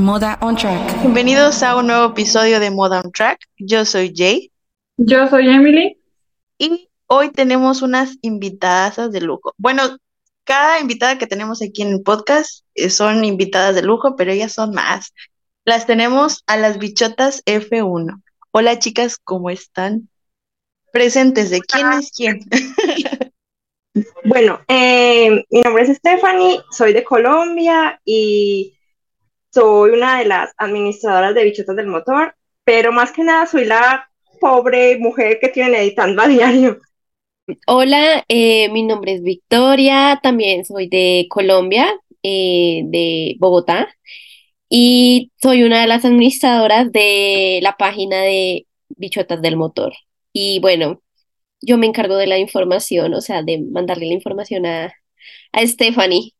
a Moda on Track. Bienvenidos a un nuevo episodio de Moda on Track. Yo soy Jay. Yo soy Emily. Y hoy tenemos unas invitadas de lujo. Bueno, cada invitada que tenemos aquí en el podcast eh, son invitadas de lujo, pero ellas son más. Las tenemos a las bichotas F1. Hola chicas, ¿cómo están? Presentes de quién es quién. bueno, eh, mi nombre es Stephanie, soy de Colombia y soy una de las administradoras de Bichotas del Motor, pero más que nada soy la pobre mujer que tiene editando a diario. Hola, eh, mi nombre es Victoria, también soy de Colombia, eh, de Bogotá, y soy una de las administradoras de la página de Bichotas del Motor. Y bueno, yo me encargo de la información, o sea, de mandarle la información a, a Stephanie.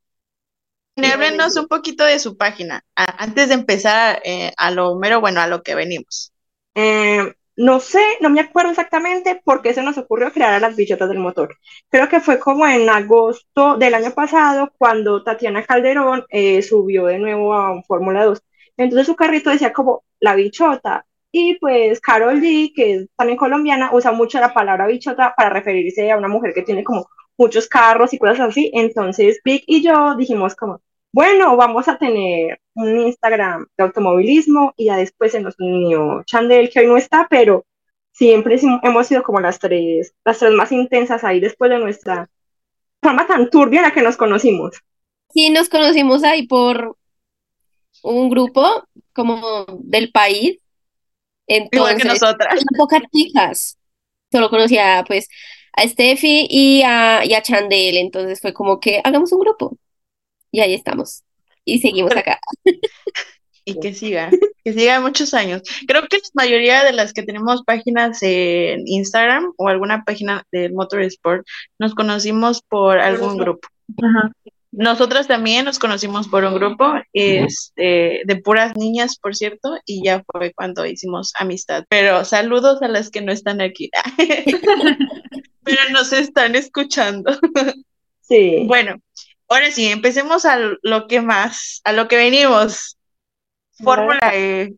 Háblenos un poquito de su página, antes de empezar eh, a lo mero, bueno, a lo que venimos. Eh, no sé, no me acuerdo exactamente por qué se nos ocurrió crear a las bichotas del motor. Creo que fue como en agosto del año pasado cuando Tatiana Calderón eh, subió de nuevo a un Fórmula 2. Entonces su carrito decía como la bichota y pues Carol G, que es también colombiana, usa mucho la palabra bichota para referirse a una mujer que tiene como muchos carros y cosas así. Entonces Vic y yo dijimos como, bueno, vamos a tener un Instagram de automovilismo y ya después se nos unió Chandel, que hoy no está, pero siempre hemos sido como las tres, las tres más intensas ahí después de nuestra forma tan turbia en la que nos conocimos. Sí, nos conocimos ahí por un grupo como del país Igual que nosotras. Pocas chicas. Solo conocía pues a Steffi y a, y a Chandel, entonces fue como que hagamos un grupo. Y ahí estamos. Y seguimos acá. Y que siga, que siga muchos años. Creo que la mayoría de las que tenemos páginas en Instagram o alguna página de Motorsport nos conocimos por algún grupo. Ajá. Nosotras también nos conocimos por un grupo este, de puras niñas, por cierto, y ya fue cuando hicimos amistad. Pero saludos a las que no están aquí, pero nos están escuchando. Sí. Bueno, ahora sí, empecemos a lo que más, a lo que venimos. Fórmula E.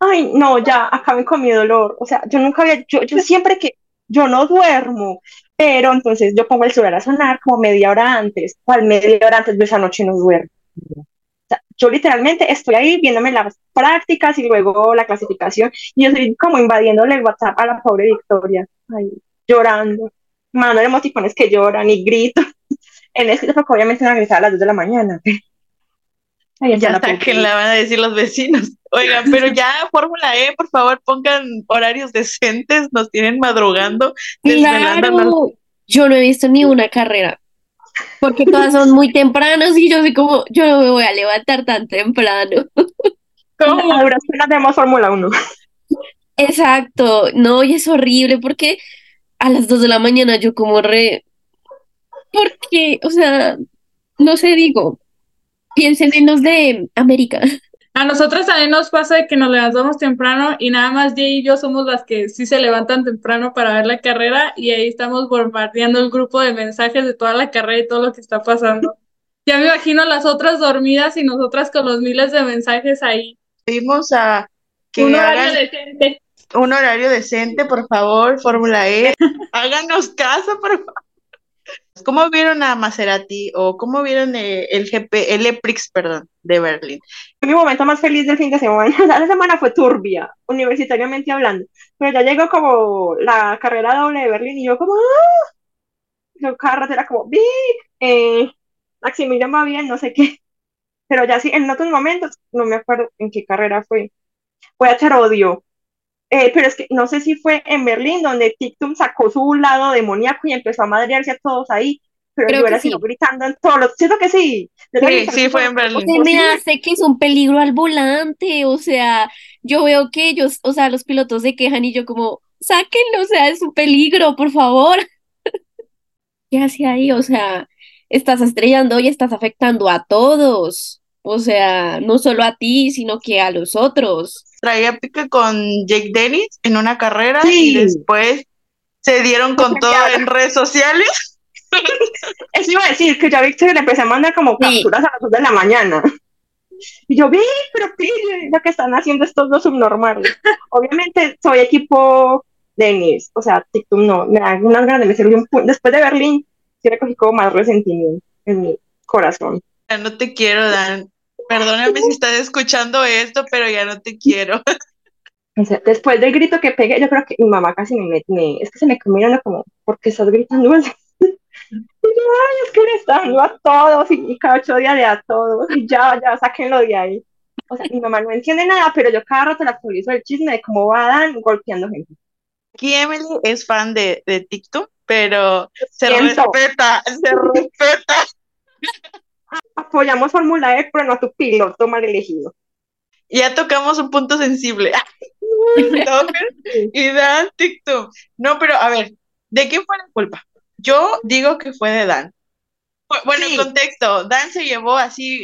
Ay, no, ya acabé con mi dolor. O sea, yo nunca había, yo, yo siempre que yo no duermo, pero entonces yo pongo el celular a sonar como media hora antes, cual media hora antes de esa noche no duermo. O sea, yo literalmente estoy ahí viéndome las prácticas y luego la clasificación, y yo estoy como invadiéndole el WhatsApp a la pobre Victoria, ahí, llorando, mandando emoticones que lloran y grito. En este porque obviamente no gritar a las 2 de la mañana. ya está que la van a decir los vecinos. Oigan, pero ya Fórmula E, por favor, pongan horarios decentes, nos tienen madrugando. Claro, yo no he visto ni una carrera, porque todas son muy tempranas y yo soy como, yo no me voy a levantar tan temprano. ¿Cómo? Ahora hacemos Fórmula 1. Exacto, no, y es horrible porque a las 2 de la mañana yo como re... Porque, o sea, no sé, digo, piensen en los de América. A nosotros también nos pasa de que nos levantamos temprano y nada más Jay y yo somos las que sí se levantan temprano para ver la carrera y ahí estamos bombardeando el grupo de mensajes de toda la carrera y todo lo que está pasando. Ya me imagino las otras dormidas y nosotras con los miles de mensajes ahí. Pedimos a que un horario decente. Un horario decente, por favor, Fórmula E. Háganos caso, por favor. ¿Cómo vieron a Maserati o cómo vieron eh, el GP, el EPRIX, perdón, de Berlín? Mi momento más feliz del fin de semana, la semana fue turbia, universitariamente hablando, pero ya llegó como la carrera doble de Berlín y yo como, ¡ah! Yo era como, ¡Big! Eh, Maximilian va bien, no sé qué, pero ya sí, en otros momentos, no me acuerdo en qué carrera fue, fue a echar odio, eh, pero es que no sé si fue en Berlín donde TikTok sacó su lado demoníaco y empezó a madrearse a todos ahí. Pero yo era sido gritando en todos los. Siento que sí. Sí, sí, fue en Berlín. O me hace que es un peligro al volante. O sea, yo veo que ellos, o sea, los pilotos se quejan y yo, como, sáquenlo, o sea, es un peligro, por favor. ¿Qué hace ahí? O sea, estás estrellando y estás afectando a todos. O sea, no solo a ti, sino que a los otros traía pique con Jake Dennis en una carrera y después se dieron con todo en redes sociales. Eso iba a decir que ya Víctor le empecé a mandar como capturas a las dos de la mañana. Y yo, vi, pero pille, lo que están haciendo estos dos subnormales. Obviamente soy equipo Denis, o sea, TikTok no, me da unas ganas de un punto. Después de Berlín, sí recogí como más resentimiento en mi corazón. No te quiero, Dan. Perdóname si estás escuchando esto, pero ya no te quiero. Después del grito que pegué, yo creo que mi mamá casi me, me es que se me mirando como, ¿por qué estás gritando así? Y yo, ay, es que le está dando a todos y, cada ocho días le da a todos y ya, ya, sáquenlo de ahí. O sea, mi mamá no entiende nada, pero yo cada rato la actualizo el chisme de cómo va Dan golpeando gente. Aquí Emily es fan de, de TikTok, pero se Siento. respeta, se respeta. Apoyamos Fórmula E, pero no a tu piloto mal elegido. Ya tocamos un punto sensible. Y Dan TikTok. No, pero a ver, ¿de quién fue la culpa? Yo digo que fue de Dan. Bu- Bueno, Sí. contexto, Dan se llevó así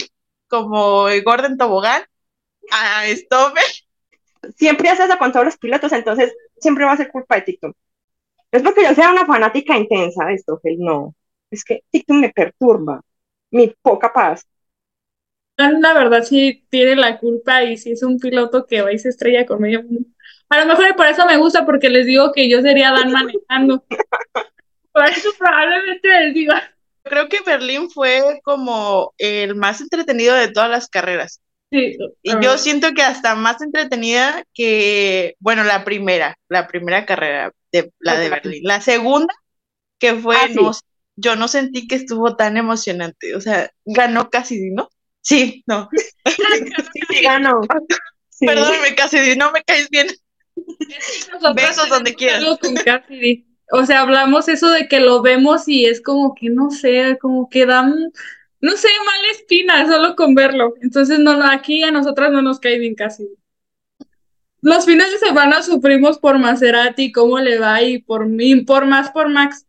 como el Gordon Tobogán a Stover. Siempre hace eso con todos los pilotos, entonces siempre va a ser culpa de TikTok. No es porque yo sea una fanática intensa de que no. Es que TikTok me perturba. Mi poca paz. Dan, la verdad sí tiene la culpa y sí es un piloto que va y se estrella con medio mundo. A lo mejor y por eso me gusta, porque les digo que yo sería Dan manejando. Por eso probablemente les diga. Creo que Berlín fue como el más entretenido de todas las carreras. Sí, Y yo siento que hasta más entretenida que, bueno, la primera, la primera carrera de la de Berlín. La segunda, que fue, Ah, sí. no, yo no sentí que estuvo tan emocionante. O sea, ganó Cassidy, ¿no? Sí, no. Sí, sí, ganó. Sí. Perdóname, Cassidy, no me caes bien. nosotros besos donde quieras. algo con Cassidy. O sea, hablamos eso de que lo vemos y es como que no sé, como que dan, no sé, mala espina solo con verlo. Entonces, no, no, aquí a nosotras no nos cae bien Cassidy. Los fines de semana sufrimos por Maserati, cómo le va y por mí, por más por Max.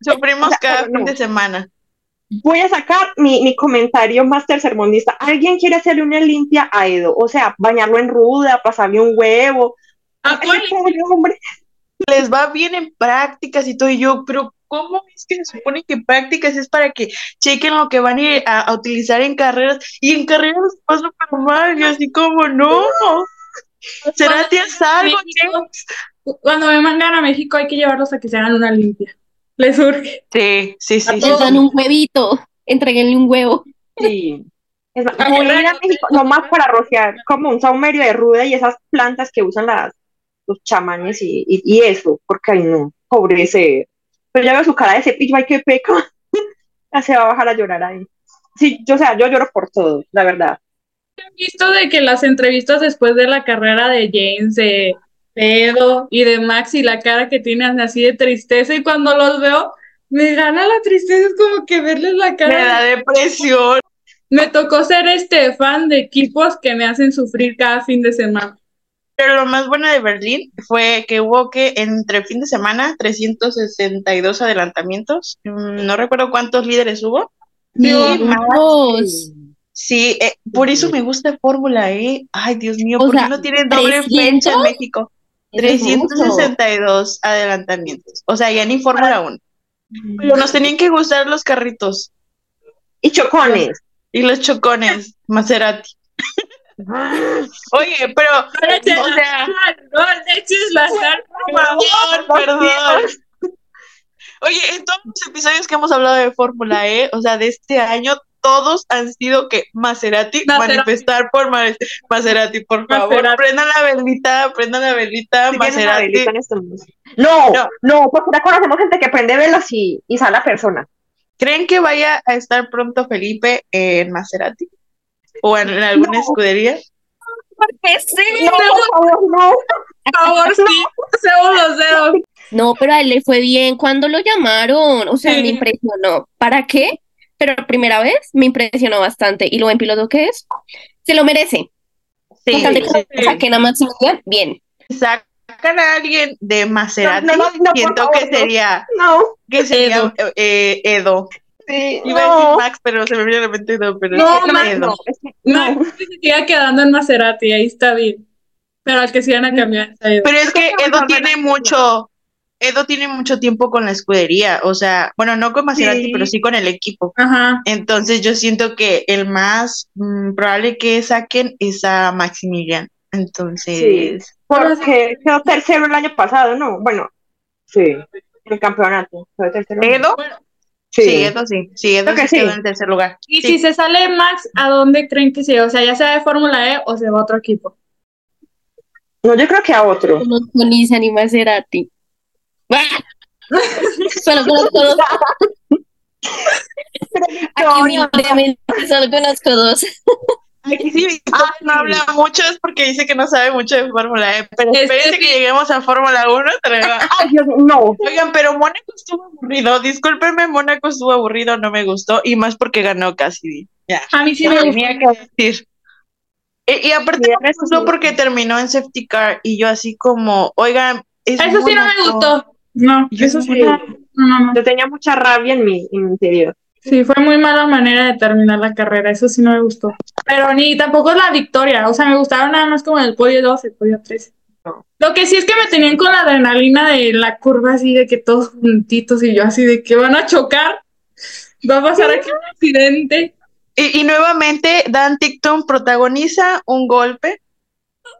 Sufrimos cada fin de semana. Voy a sacar mi, mi comentario más tercermundista. ¿Alguien quiere hacerle una limpia a Edo? O sea, bañarlo en ruda, pasarle un huevo. ¿A cuál? hombre. Les va bien en prácticas y todo, y yo, pero ¿cómo es que se supone que prácticas es para que chequen lo que van a, ir a, utilizar en carreras? Y en carreras va súper mal, y así como, no. ¿Será que es algo? Cuando me mandan a México hay que llevarlos a que se hagan una limpia. Les urge. Sí, sí, sí. Les dan un huevito, entreguenle un huevo. Sí. Es más, a ir a México nomás para rociar como un saumerio de ruda y esas plantas que usan las, los chamanes y, y, y eso, porque ay no, pobre ese. Pero ya veo su cara de cepillo, ay qué peca. ya se va a bajar a llorar ahí. Sí, yo, o sea, yo lloro por todo, la verdad. He visto de que las entrevistas después de la carrera de James, Pedro y de Max y la cara que tienen así de tristeza y cuando los veo me gana la tristeza, es como que verles la Me cara. da depresión. Me tocó ser este fan de equipos que me hacen sufrir cada fin de semana. Pero lo más bueno de Berlín fue que hubo que entre fin de semana 362 adelantamientos. Mm, No recuerdo cuántos líderes hubo. Sí, Dios. Sí, eh, por eso me gusta Fórmula E. Ay, Dios mío, O ¿por qué no tienen doble 300? fecha en México? Eso es mucho. 362 adelantamientos. O sea, ya ni Fórmula 1. Pero nos tenían que gustar los carritos Y chocones. y los chocones, Maserati. Oye, pero, No le eches o sea, no eches la por favor. perdón. Oye, en todos los episodios que hemos hablado de Fórmula E, o sea, de este año, todos han sido que Maserati, Maserati. manifestar por Ma- Maserati, por favor, Maserati. prendan la velita, prendan la velita, Sí, Maserati. velita en este. No, No. no, porque ya conocemos gente que prende velas y, y sale la persona. ¿Creen que vaya a estar pronto Felipe en Maserati? ¿O en, en alguna No. escudería? Porque sí. No, por favor, no. Por favor, sí, hacemos los dedos. No, pero a él le fue bien cuando lo llamaron. O sea, Sí. me impresionó. ¿Para qué? Pero la primera vez me impresionó bastante. ¿Y lo buen piloto que es? Se lo merece. Sí, Con tal de que sí, saquen a Maximilian, bien. Sacan a alguien de Maserati, No, no, no, siento favor, que no. sería, No. que sería eh, Edo. Sí, Iba a no. decir Max, pero se me viene a la mente Edo, pero No, es Max, Edo. No, no. Se sigue quedando en Maserati, ahí está bien. Pero al que se van a cambiar Edo. Pero es que Edo tiene mucho, Edo tiene mucho tiempo con la escudería, o sea, bueno, no con Maserati, Sí. pero sí con el equipo. Ajá. Entonces yo siento que el más mm, probable que saquen es a Maximilian. Entonces, Porque quedó tercero el año pasado, ¿no? Bueno, sí, en el campeonato. Quedó tercero. Edo, sí, Sí. Edo sí, sí, Edo Creo que sí quedó sí. en tercer lugar. y Sí. si se sale Max, ¿a dónde creen que se va? O sea, ya sea de Fórmula E o se va a otro equipo. No, yo creo que a otro. Con, con Nissan y Maserati. ¡Ah! Solo conozco dos. Aquí solo conozco dos. Aquí sí, Victoria no habla mucho es porque dice que no sabe mucho de Fórmula E, pero que espérense que, lleguemos a Fórmula 1. Ay, Dios, no. Oigan, pero Mónaco estuvo aburrido, discúlpenme, Mónaco estuvo aburrido, no me gustó, y más porque ganó Cassidy. Ya, A mí sí ya me gustó. tenía que decir. Y, y aparte Sí, me eso gustó sí. porque terminó en safety car, y yo así como, oigan, es Eso sí no me gustó. No, Yo eso sí. sí. No, no, no. Yo tenía mucha rabia en mi, en mi interior. Sí, fue muy mala manera de terminar la carrera, eso sí no me gustó. Pero ni tampoco la victoria, o sea, me gustaron nada más como el podio 12, el podio 13. No. Lo que sí es que me tenían con la adrenalina de la curva así, de que todos juntitos y yo así de que van a chocar, va a pasar aquí un accidente. Y, y nuevamente, Dan Ticton protagoniza un golpe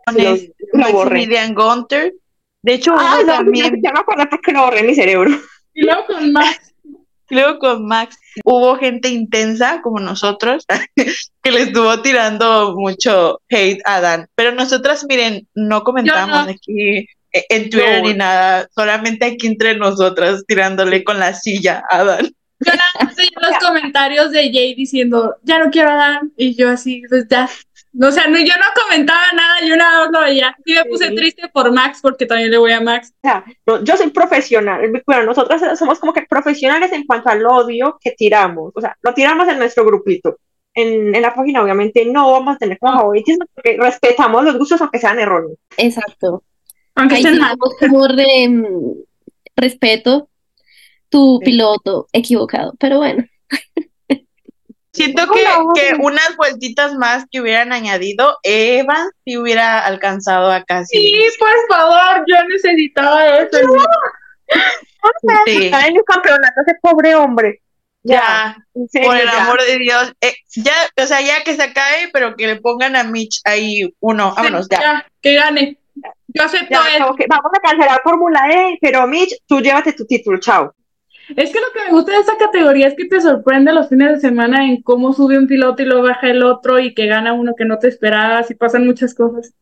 con Lo, el lo borré. Maximilian Gunter. De hecho, Ah, no, también ya me acuerdo porque lo borré en mi cerebro. Y luego con Max, Luego con Max hubo gente intensa como nosotros que le estuvo tirando mucho hate a Dan. Pero nosotras, miren, no comentamos no. aquí eh, en Twitter No. ni nada, solamente aquí entre nosotras tirándole con la silla a Dan. yo nada más los comentarios de Jay diciendo, ya no quiero a Dan, y yo así, pues ya. O sea, no, yo no comentaba nada, yo nada más lo veía. Y me puse Sí. triste por Max, porque también le voy a Max. O sea, no, yo soy profesional. Bueno, nosotros somos como que profesionales en cuanto al odio que tiramos. O sea, lo tiramos en nuestro grupito. En, en la página, obviamente, no vamos a tener como favoritismo porque respetamos los gustos aunque sean erróneos. Exacto. Aunque Ahí estén sí mal. como de mm, respeto tu Sí. piloto equivocado, pero bueno. Siento No, que, no, que no. unas vueltitas más que hubieran añadido, Eva sí hubiera alcanzado a casi. Sí, por favor, yo necesitaba eso. Sí. Está en el campeonato ese pobre hombre. Ya, serio, por el ya. amor de Dios. Eh, ya, o sea, ya que se acabe, pero que le pongan a Mitch ahí uno. Vámonos, ya. que gane. Yo acepto Ya, eso. que vamos a cancelar Fórmula E, pero Mitch, tú llévate tu título, chao. Es que lo que me gusta de esta categoría es que te sorprende los fines de semana en cómo sube un piloto y lo baja el otro y que gana uno que no te esperabas y pasan muchas cosas.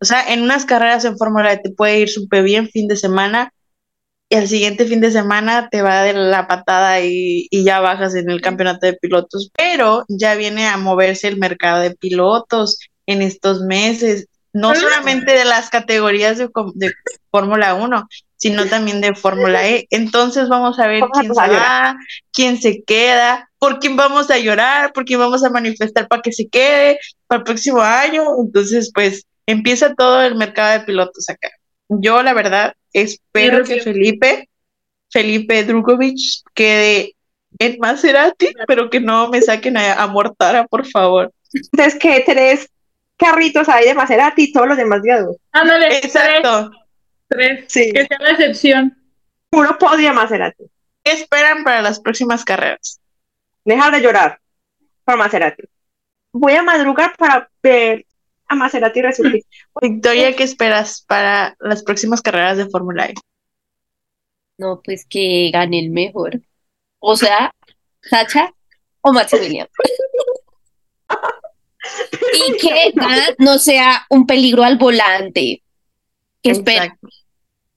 O sea, en unas carreras en Fórmula E te puede ir súper bien fin de semana y al siguiente fin de semana te va de la patada y, y ya bajas en el campeonato de pilotos. Pero ya viene a moverse el mercado de pilotos en estos meses, no solamente de las categorías de, de Fórmula 1, sino también de Fórmula E. Entonces vamos a ver Vamos quién se a llorar. va, quién se queda, por quién vamos a llorar, por quién vamos a manifestar para que se quede para el próximo año. Entonces, pues empieza todo el mercado de pilotos acá. Yo, la verdad, espero Sí, que. Felipe, Felipe Drugovic, quede en Maserati, pero que no me saquen a, a Mortara, por favor. Entonces, que tres carritos hay de Maserati y todos los demás de. Ándale, Exacto. Tres. Sí. Que sea la excepción. Puro podio Maserati. ¿Qué esperan para las próximas carreras? Dejar de llorar por Maserati. Voy a madrugar para ver a Maserati resurgir. Victoria, ¿qué esperas para las próximas carreras de Fórmula E? No, pues que gane el mejor. O sea, Sacha o Maximiliano. Y que no sea un peligro al volante. Que espera. Exacto.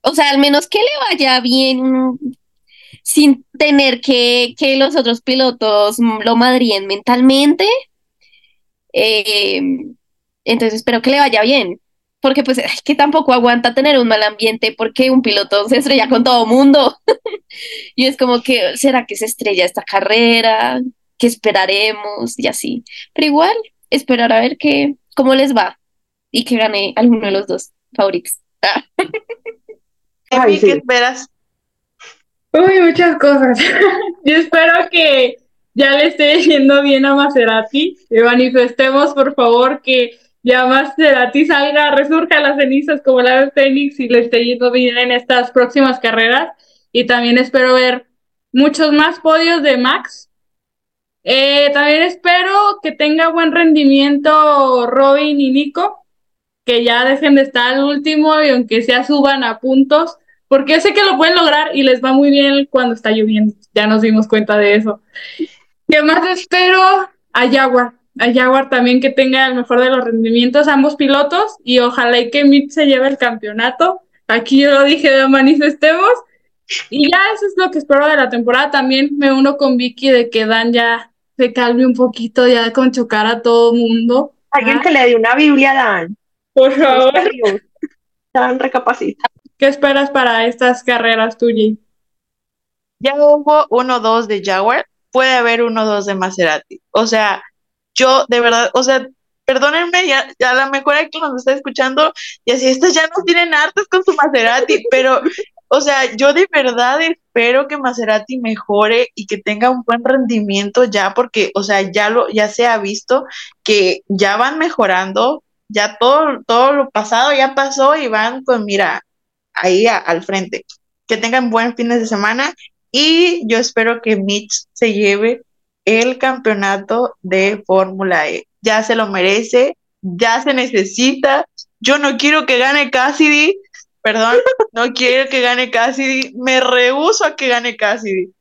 O sea, al menos que le vaya bien sin tener que, que los otros pilotos lo madríen mentalmente. Eh, entonces espero que le vaya bien. Porque pues es que tampoco aguanta tener un mal ambiente porque un piloto se estrella con todo mundo. y es como que, ¿será que se estrella esta carrera? ¿Qué esperaremos? Y así. Pero igual, esperar a ver qué, cómo les va y que gane alguno de los dos favoritos. Ay, Emi, sí. ¿qué esperas? Uy, muchas cosas. Yo espero que ya le esté yendo bien a Maserati. Que manifestemos, por favor, que ya Maserati salga, resurja las cenizas como la de Fénix y le esté yendo bien en estas próximas carreras. Y también espero ver muchos más podios de Max. Eh, también espero que tenga buen rendimiento Robin y Nico, que ya dejen de estar al último y aunque sea suban a puntos, porque sé que lo pueden lograr y les va muy bien cuando está lloviendo. Ya nos dimos cuenta de eso. ¿Qué más espero? A Jaguar. A Jaguar también que tenga el mejor de los rendimientos ambos pilotos y ojalá y que Mitch se lleve el campeonato. Aquí yo lo dije, de manifestemos. Y ya eso es lo que espero de la temporada. También me uno con Vicky de que Dan ya se calme un poquito, ya con chocar a todo mundo. Alguien que le dé una Biblia a Dan. Por favor. Dan recapacita. ¿Qué esperas para estas carreras tuyas? Ya hubo uno dos de Jaguar, puede haber uno dos de Maserati. O sea, yo de verdad, o sea, perdónenme, ya, ya a lo mejor hay que nos está escuchando y así estas ya no tienen artes con su Maserati, pero, o sea, yo de verdad espero que Maserati mejore y que tenga un buen rendimiento ya, porque, o sea, ya lo, ya se ha visto que ya van mejorando, ya todo, todo lo pasado ya pasó y van con, mira, ahí al frente. Que tengan buen fin de semana y yo espero que Mitch se lleve el campeonato de Fórmula E. Ya se lo merece, ya se necesita. Yo no quiero que gane Cassidy, perdón, no quiero que gane Cassidy, me rehuso a que gane Cassidy.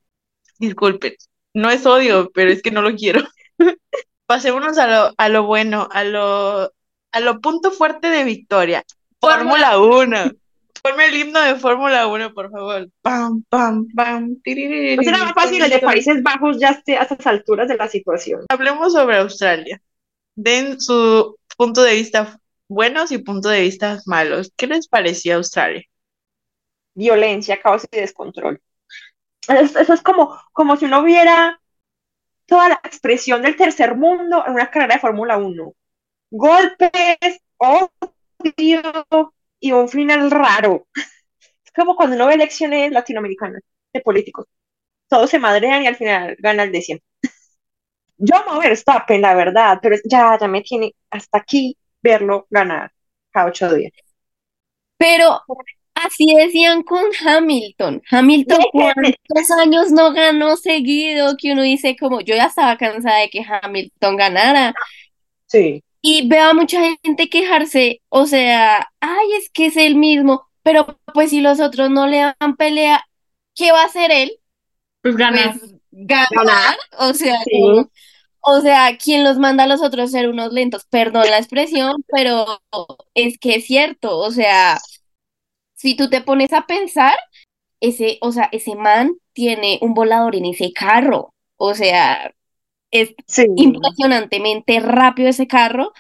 Disculpen, no es odio, pero es que no lo quiero. Pasémonos a lo, a lo bueno, a lo, a lo punto fuerte de victoria. Fórmula 1. Ponme el himno de Fórmula 1, por favor. Pam, pam, pam. No será más fácil el de Países Bajos ya esté a estas alturas de la situación. Hablemos sobre Australia. Den su punto de vista buenos y punto de vista malos. ¿Qué les pareció Australia? Violencia, caos y descontrol. Eso es como, como si uno viera toda la expresión del tercer mundo en una carrera de Fórmula 1. Golpes, odio, y un final raro. Es como cuando uno ve elecciones latinoamericanas de políticos. Todos se madrean y al final gana el de siempre. Yo amo a Verstappen, la verdad, pero ya, ya me tiene hasta aquí verlo ganar cada ocho días. Pero así decían con Hamilton. Hamilton, ¿cuántos años no ganó seguido? Que uno dice como, yo ya estaba cansada de que Hamilton ganara. Sí. Y veo a mucha gente quejarse, o sea, ay, es que es el mismo, pero pues si los otros no le dan pelea, ¿qué va a hacer él? Pues ganar. Pues, ganar, o sea, o sea, ¿quién los manda a los otros a ser unos lentos? Perdón la expresión, pero es que es cierto, o sea, si tú te pones a pensar, ese, o sea, ese man tiene un volador en ese carro, o sea, es impresionantemente rápido ese carro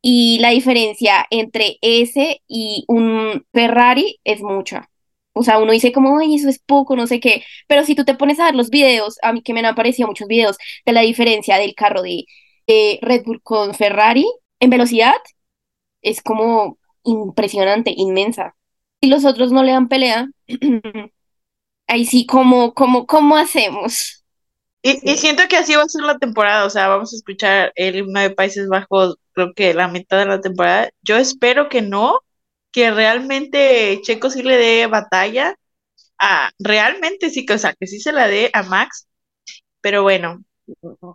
y la diferencia entre ese y un Ferrari es mucha. O sea, uno dice como, ay, eso es poco, no sé qué. Pero si tú te pones a ver los videos, a mí que me han aparecido muchos videos de la diferencia del carro de, Red Bull con Ferrari en velocidad, es como impresionante, inmensa. Y los otros no le dan pelea, ahí sí, como, como, ¿cómo hacemos? Y, siento que así va a ser la temporada, o sea, vamos a escuchar el himno de Países Bajos, creo que la mitad de la temporada. Yo espero que no, que realmente Checo sí le dé batalla, a, realmente sí, que, o sea, que sí se la dé a Max, pero bueno,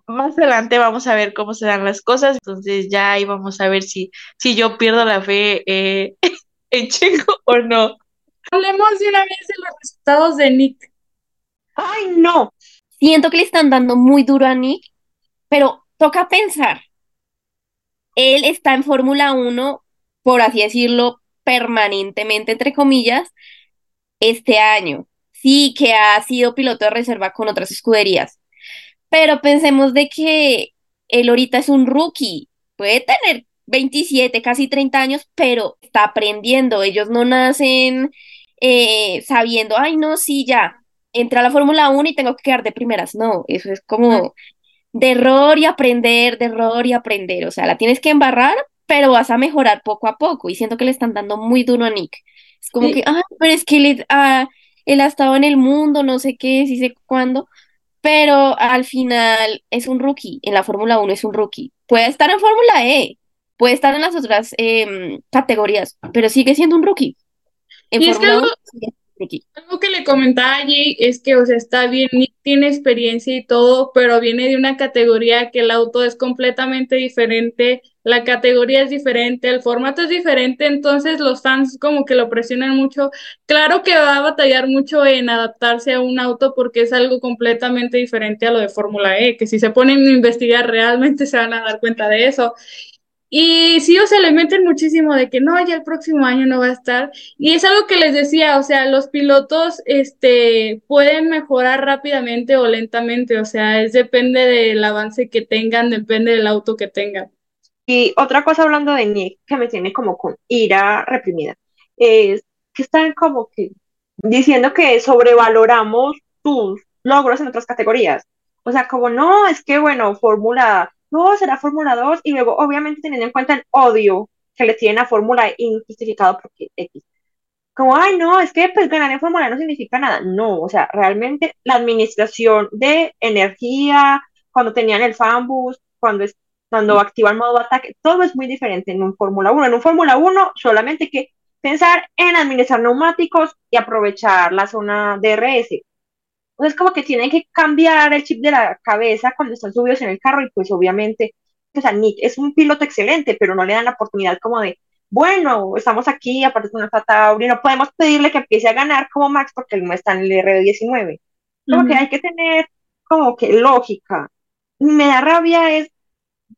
más adelante vamos a ver cómo se dan las cosas, entonces ya ahí vamos a ver si, si yo pierdo la fe eh, en Checo o no. Hablemos de una vez de los resultados de Nick. Ay, no, Siento que le están dando muy duro a Nick, pero toca pensar. Él está en Fórmula 1, por así decirlo, permanentemente, entre comillas, este año. Sí que ha sido piloto de reserva con otras escuderías, pero pensemos de que él ahorita es un rookie, puede tener 27, casi 30 años, pero está aprendiendo. Ellos no nacen eh, sabiendo, ay, no, sí, ya, entré a la Fórmula 1 y tengo que quedar de primeras. No, eso es como de error y aprender, de error y aprender. O sea, la tienes que embarrar, pero vas a mejorar poco a poco. Y siento que le están dando muy duro a Nick. Es como que, ah, pero es que él, ah, él ha estado en el mundo, no sé qué, sí sé cuándo. Pero al final es un rookie. En la Fórmula 1 es un rookie. Puede estar en Fórmula E, puede estar en las otras em, categorías, pero sigue siendo un rookie. En Y es que Fórmula algo- 1 Algo que le comentaba a Jay es que, o sea, está bien, tiene experiencia y todo, pero viene de una categoría que el auto es completamente diferente, la categoría es diferente, el formato es diferente, entonces los fans como que lo presionan mucho. Claro que va a batallar mucho en adaptarse a un auto porque es algo completamente diferente a lo de Fórmula E, que si se ponen a investigar realmente se van a dar cuenta de eso. Y sí, o sea, le meten muchísimo de que no, ya el próximo año no va a estar. Y es algo que les decía, o sea, los pilotos este, pueden mejorar rápidamente o lentamente, o sea, es depende del avance que tengan, depende del auto que tengan. Y otra cosa hablando de Nick que me tiene como con ira reprimida, es que están como que diciendo que sobrevaloramos tus logros en otras categorías. O sea, como no, es que bueno, Fórmula, no, será Fórmula 2 y luego obviamente teniendo en cuenta el odio que le tienen a Fórmula E injustificado porque X. Como, ay, no, es que pues ganar en Fórmula E no significa nada. No, o sea, realmente la administración de energía, cuando tenían el fanbus, cuando es cuando activa el modo ataque, todo es muy diferente en un Fórmula 1. En un Fórmula 1 solamente hay que pensar en administrar neumáticos y aprovechar la zona DRS. Entonces como que tienen que cambiar el chip de la cabeza cuando están subidos en el carro y pues obviamente, o sea, Nick es un piloto excelente, pero no le dan la oportunidad como de, bueno, estamos aquí, aparte de una Tauri, no podemos pedirle que empiece a ganar como Max porque él no está en el R19. Como que Ujú. hay que tener como que lógica. Me da rabia es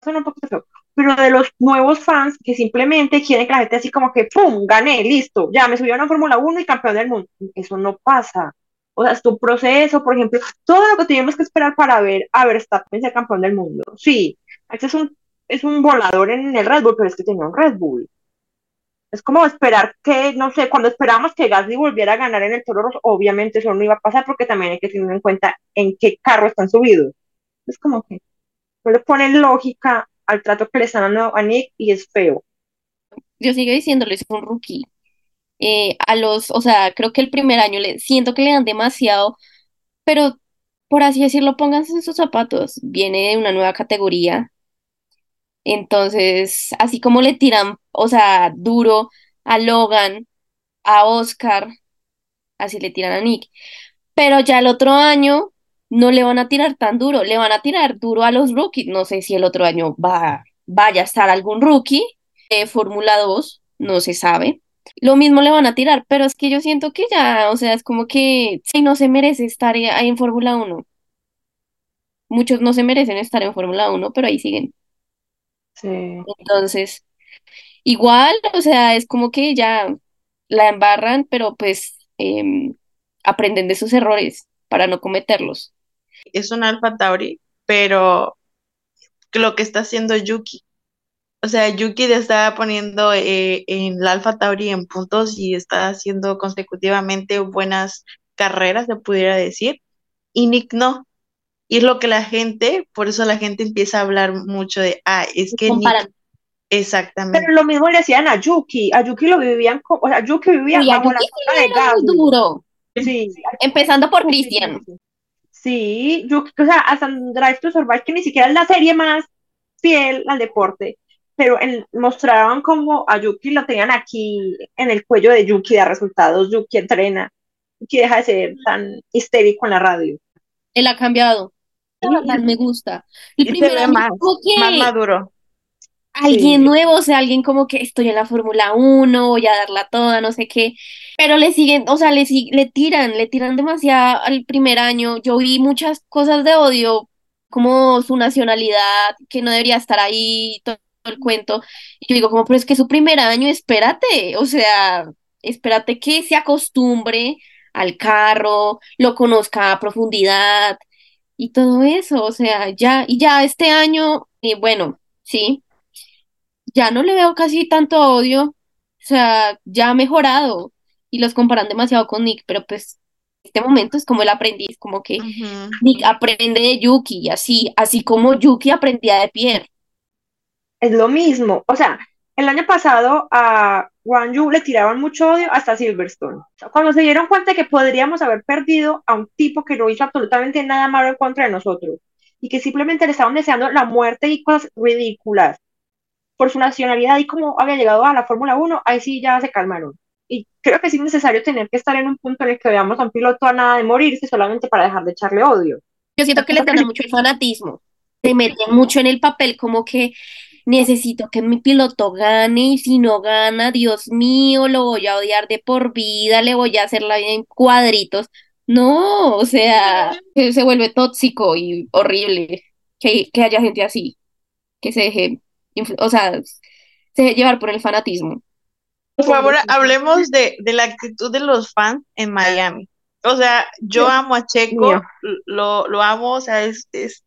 suena un poquito feo, pero de los nuevos fans que simplemente quieren que la gente así como que, ¡pum!, gané, listo, ya me subí a una Fórmula 1 y campeón del mundo. Eso no pasa. O sea, es tu proceso, por ejemplo, todo lo que teníamos que esperar para ver a Verstappen ser campeón del mundo. Sí, Max es un, es un volador en el Red Bull, pero es que tenía un Red Bull. Es como esperar que, no sé, cuando esperábamos que Gasly volviera a ganar en el Toro Rosso, obviamente eso no iba a pasar porque también hay que tener en cuenta en qué carro están subidos. Es como que no le ponen lógica al trato que le están dando a Nick y es feo. Yo sigo diciéndolo, es un rookie. Eh, a los, o sea, creo que el primer año le siento que le dan demasiado, pero por así decirlo, pónganse en sus zapatos. Viene de una nueva categoría. Entonces, así como le tiran, o sea, duro a Logan, a Oscar, así le tiran a Nick. Pero ya el otro año no le van a tirar tan duro, le van a tirar duro a los rookies. No sé si el otro año va, vaya a estar algún rookie de Fórmula 2, no se sabe. Lo mismo le van a tirar, pero es que yo siento que ya, o sea, es como que si no se merece estar ahí en Fórmula 1. Muchos no se merecen estar en Fórmula 1, pero ahí siguen. Sí. Entonces, igual, o sea, es como que ya la embarran, pero pues em, aprenden de sus errores para no cometerlos. Es un Alfa Tauri, pero lo que está haciendo Yuki. O sea, Yuki le está poniendo eh, en la Alfa Tauri en puntos y está haciendo consecutivamente buenas carreras, se pudiera decir, y Nick no. Y es lo que la gente, por eso la gente empieza a hablar mucho de, ah, es que Nick, exactamente. Pero lo mismo le decían a Yuki, a Yuki lo vivían como, o sea, Yuki vivía Uy, a bajo la Yuki sombra de duro. Sí, Empezando por Cristian. sí, Yuki, o sea, hasta Drive to Survive, que ni siquiera es la serie más fiel al deporte, pero en- mostraban como a Yuki lo tenían aquí en el cuello de Yuki da resultados, Yuki entrena, Yuki deja de ser tan histérico en la radio. Él ha cambiado. Me gusta. El Y se primer ve año más, que más maduro. alguien Sí. nuevo, o sea, alguien como que estoy en la Fórmula 1, voy a darla toda, no sé qué, pero le siguen, o sea, le, le tiran, le tiran demasiado al primer año. Yo vi muchas cosas de odio, como su nacionalidad, que no debería estar ahí, todo, el cuento. Y yo digo, como, pero es que su primer año, espérate, o sea, espérate que se acostumbre al carro, lo conozca a profundidad y todo eso, o sea, ya, y ya este año, y bueno, sí ya no le veo casi tanto odio, o sea, ya ha mejorado y los comparan demasiado con Nick, pero pues este momento es como el aprendiz, como que. Nick aprende de Yuki así, así como Yuki aprendía de Pierre. Es lo mismo, o sea, el año pasado a Wang Yu le tiraban mucho odio hasta Silverstone. O sea, cuando se dieron cuenta de que podríamos haber perdido a un tipo que no hizo absolutamente nada malo en contra de nosotros y que simplemente le estaban deseando la muerte y cosas ridículas. por su nacionalidad y cómo había llegado a la Fórmula 1, ahí sí ya se calmaron. Y creo que sí es necesario tener que estar en un punto en el que veamos a un piloto a nada de morirse solamente para dejar de echarle odio. Yo siento que le gana mucho el fanatismo. Se meten mucho en el papel como que necesito que mi piloto gane y si no gana, Dios mío, lo voy a odiar de por vida, le voy a hacer la vida en cuadritos. No, o sea, se vuelve tóxico y horrible que, que haya gente así, que se deje, o sea, se deje llevar por el fanatismo. Por favor, hablemos de, de la actitud de los fans en Miami. O sea, yo amo a Checo, lo, lo amo, o sea, es, es,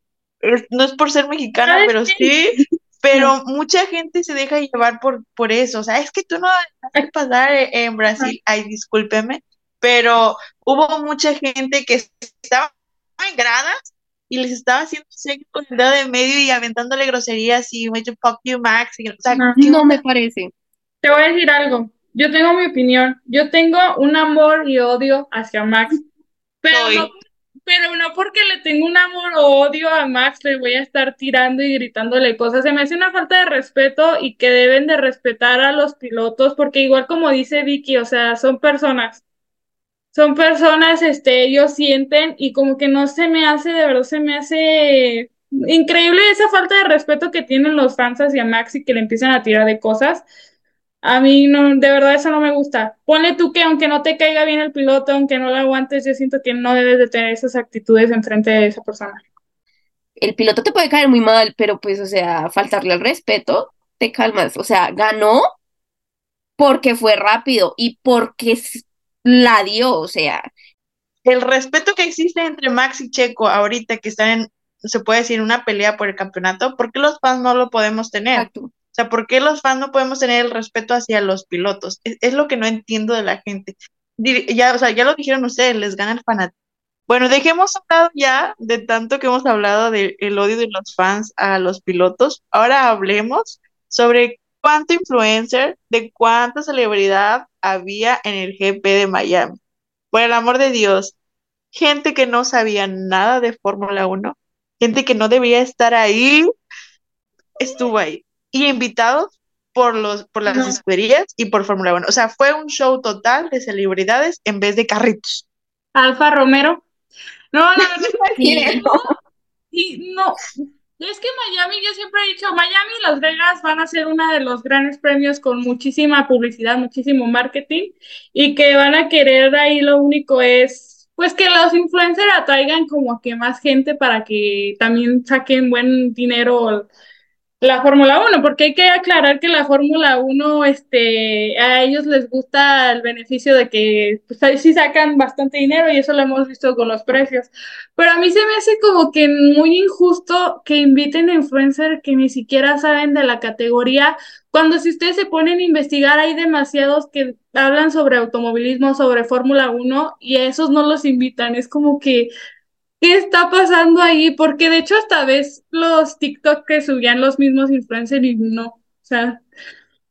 no es por ser mexicana, pero sí, pero mucha gente se deja llevar por, por eso, o sea, es que tú no que pasar en Brasil, ay, discúlpeme, pero hubo mucha gente que estaba en gradas y les estaba haciendo con el dedo de medio y aventándole groserías y fuck you Max, o sea, no me parece. Te voy a decir algo, yo tengo mi opinión, yo tengo un amor y odio hacia Max, pero no pero no porque le tengo un amor o odio a Max, le voy a estar tirando y gritándole cosas. Se me hace una falta de respeto y que deben de respetar a los pilotos, porque igual como dice Vicky, o sea, son personas. Son personas, este, ellos sienten y como que no se me hace, de verdad se me hace increíble esa falta de respeto que tienen los fans hacia Max y que le empiezan a tirar de cosas. A mí no, de verdad eso no me gusta. Ponle tú que aunque no te caiga bien el piloto, aunque no lo aguantes, yo siento que no debes de tener esas actitudes enfrente de esa persona. El piloto te puede caer muy mal, pero pues, o sea, faltarle al respeto, te calmas. O sea, ganó porque fue rápido y porque la dio, o sea. El respeto que existe entre Max y Checo ahorita que están en, se puede decir, una pelea por el campeonato, ¿por qué los fans no lo podemos tener? Exacto. Sea, ¿por qué los fans no podemos tener el respeto hacia los pilotos? Es, lo que no entiendo de la gente. Ya, o sea, ya lo dijeron ustedes, les gana el fanatismo. Bueno, dejemos hablado ya de tanto que hemos hablado del odio de los fans a los pilotos. Ahora hablemos sobre cuánto influencer, de cuánta celebridad había en el GP de Miami. Por el amor de Dios, gente que no sabía nada de Fórmula 1, gente que no debía estar ahí, estuvo ahí y invitados por los por las escuderías y por Fórmula 1. O sea, fue un show total de celebridades en vez de carritos. Alfa Romero. No, la verdad es que no. Y no, es que Miami, yo siempre he dicho, Miami y Las Vegas van a ser uno de los grandes premios con muchísima publicidad, muchísimo marketing y que van a querer ahí lo único es, pues que los influencers atraigan como que más gente para que también saquen buen dinero la Fórmula 1, porque hay que aclarar que la Fórmula 1, este, a ellos les gusta el beneficio de que pues sí sacan bastante dinero y eso lo hemos visto con los precios. Pero a mí se me hace como que muy injusto que inviten a influencers que ni siquiera saben de la categoría, cuando si ustedes se ponen a investigar hay demasiados que hablan sobre automovilismo, sobre Fórmula 1 y a esos no los invitan. Es como que ¿Qué está pasando ahí? Porque de hecho hasta ves los TikTok que subían los mismos influencers y no, o sea,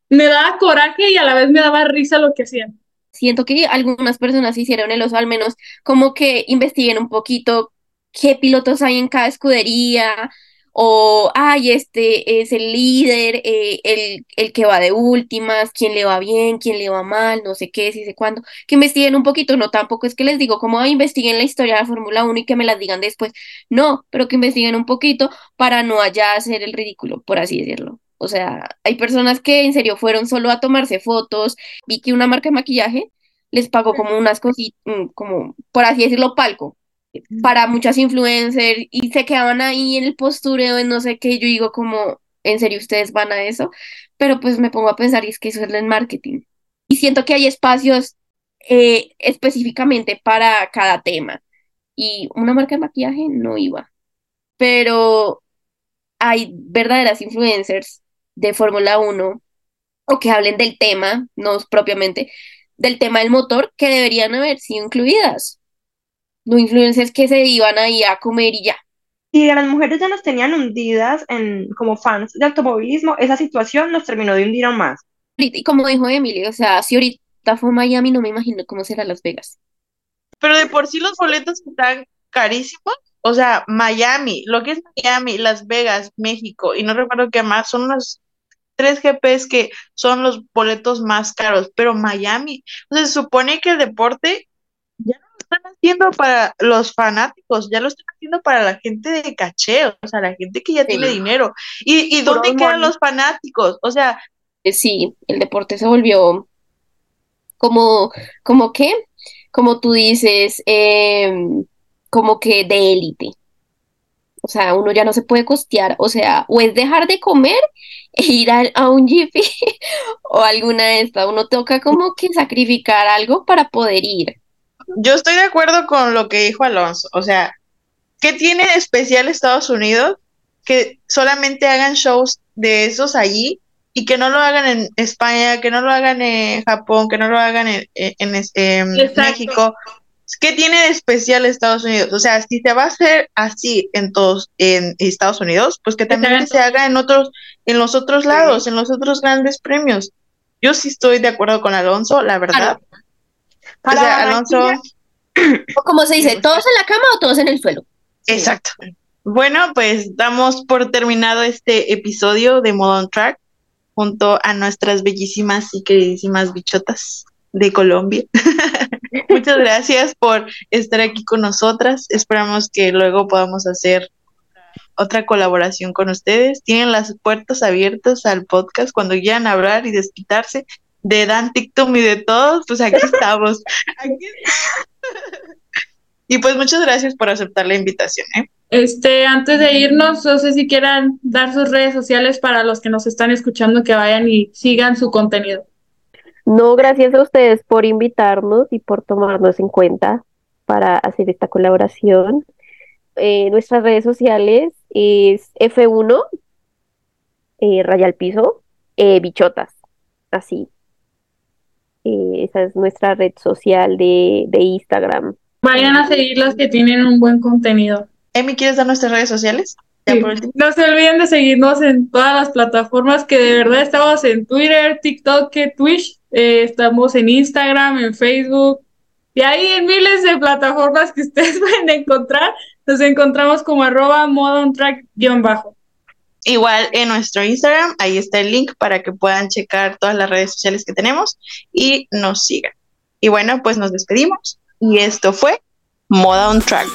me daba coraje y a la vez me daba risa lo que hacían. Siento que algunas personas hicieron el oso, al menos como que investiguen un poquito qué pilotos hay en cada escudería, o, ay, este es el líder, eh, el, el, que va de últimas, quién le va bien, quién le va mal, no sé qué, si sé cuándo, que investiguen un poquito, no tampoco es que les digo, como, investiguen la historia de la Fórmula 1 y que me las digan después, no, pero que investiguen un poquito para no allá hacer el ridículo, por así decirlo. O sea, hay personas que en serio fueron solo a tomarse fotos, vi que una marca de maquillaje les pagó como unas cositas, mm, como, por así decirlo, palco, para muchas influencers y se quedaban ahí en el postureo en no sé qué, yo digo como, ¿en serio ustedes van a eso? Pero pues me pongo a pensar y es que eso es el marketing. Y siento que hay espacios eh, específicamente para cada tema. Y una marca de maquillaje no iba. Pero hay verdaderas influencers de Fórmula 1 o que hablen del tema, no propiamente, del tema del motor, que deberían haber sido incluidas no influencers que se iban ahí a comer y ya. Y a las mujeres ya nos tenían hundidas en, como fans de automovilismo, esa situación nos terminó de hundir aún más. Y como dijo Emily, o sea, si ahorita fue Miami, no me imagino cómo será Las Vegas. Pero de por sí los boletos están carísimos. O sea, Miami, lo que es Miami, Las Vegas, México, y no recuerdo qué más, son unos tres GPs que son los boletos más caros, pero Miami, o sea, se supone que el deporte están haciendo para los fanáticos, ya lo están haciendo para la gente de caché, o sea, la gente que ya tiene dinero. ¿Y, y dónde quedan los fanáticos? O sea... Eh, sí, el deporte se volvió como, como qué, como tú dices, em, como que de élite. O sea, uno ya no se puede costear, o sea, o es dejar de comer e ir a, un GP o alguna de estas. Uno toca como que sacrificar algo para poder ir. Yo estoy de acuerdo con lo que dijo Alonso. O sea, ¿qué tiene de especial Estados Unidos? Que solamente hagan shows de esos allí y que no lo hagan en España, que no lo hagan en Japón, que no lo hagan en, en México. ¿Qué tiene de especial Estados Unidos? O sea, si se va a hacer así en todos en Estados Unidos, pues que también se haga en otros en los otros lados, en los otros grandes premios. Yo sí estoy de acuerdo con Alonso, la verdad. O sea, Alonso como se dice, todos en la cama o todos en el suelo. Exacto. Bueno, pues damos por terminado este episodio de Modo on Track junto a nuestras bellísimas y queridísimas bichotas de Colombia. Muchas gracias por estar aquí con nosotras. Esperamos que luego podamos hacer otra colaboración con ustedes. Tienen las puertas abiertas al podcast cuando quieran hablar y desquitarse de Dan TikTok y de todos, pues aquí estamos. y pues muchas gracias por aceptar la invitación. ¿eh? Este, antes de irnos, no sé si quieran dar sus redes sociales para los que nos están escuchando que vayan y sigan su contenido. No, gracias a ustedes por invitarnos y por tomarnos en cuenta para hacer esta colaboración. Eh, nuestras redes sociales es F1, eh, Raya al Piso, eh, Bichotas, así. Eh, esa es nuestra red social de, de Instagram. Vayan a seguir las que tienen un buen contenido. Emi, ¿quieres dar nuestras redes sociales? No se olviden de seguirnos en todas las plataformas que de verdad estamos en Twitter, TikTok, Twitch eh, estamos en Instagram, en Facebook, y ahí en miles de plataformas que ustedes pueden encontrar, nos encontramos como arroba modo track guion bajo. Igual en nuestro Instagram, ahí está el link para que puedan checar todas las redes sociales que tenemos y nos sigan. Y bueno, pues nos despedimos y esto fue Moda on Track.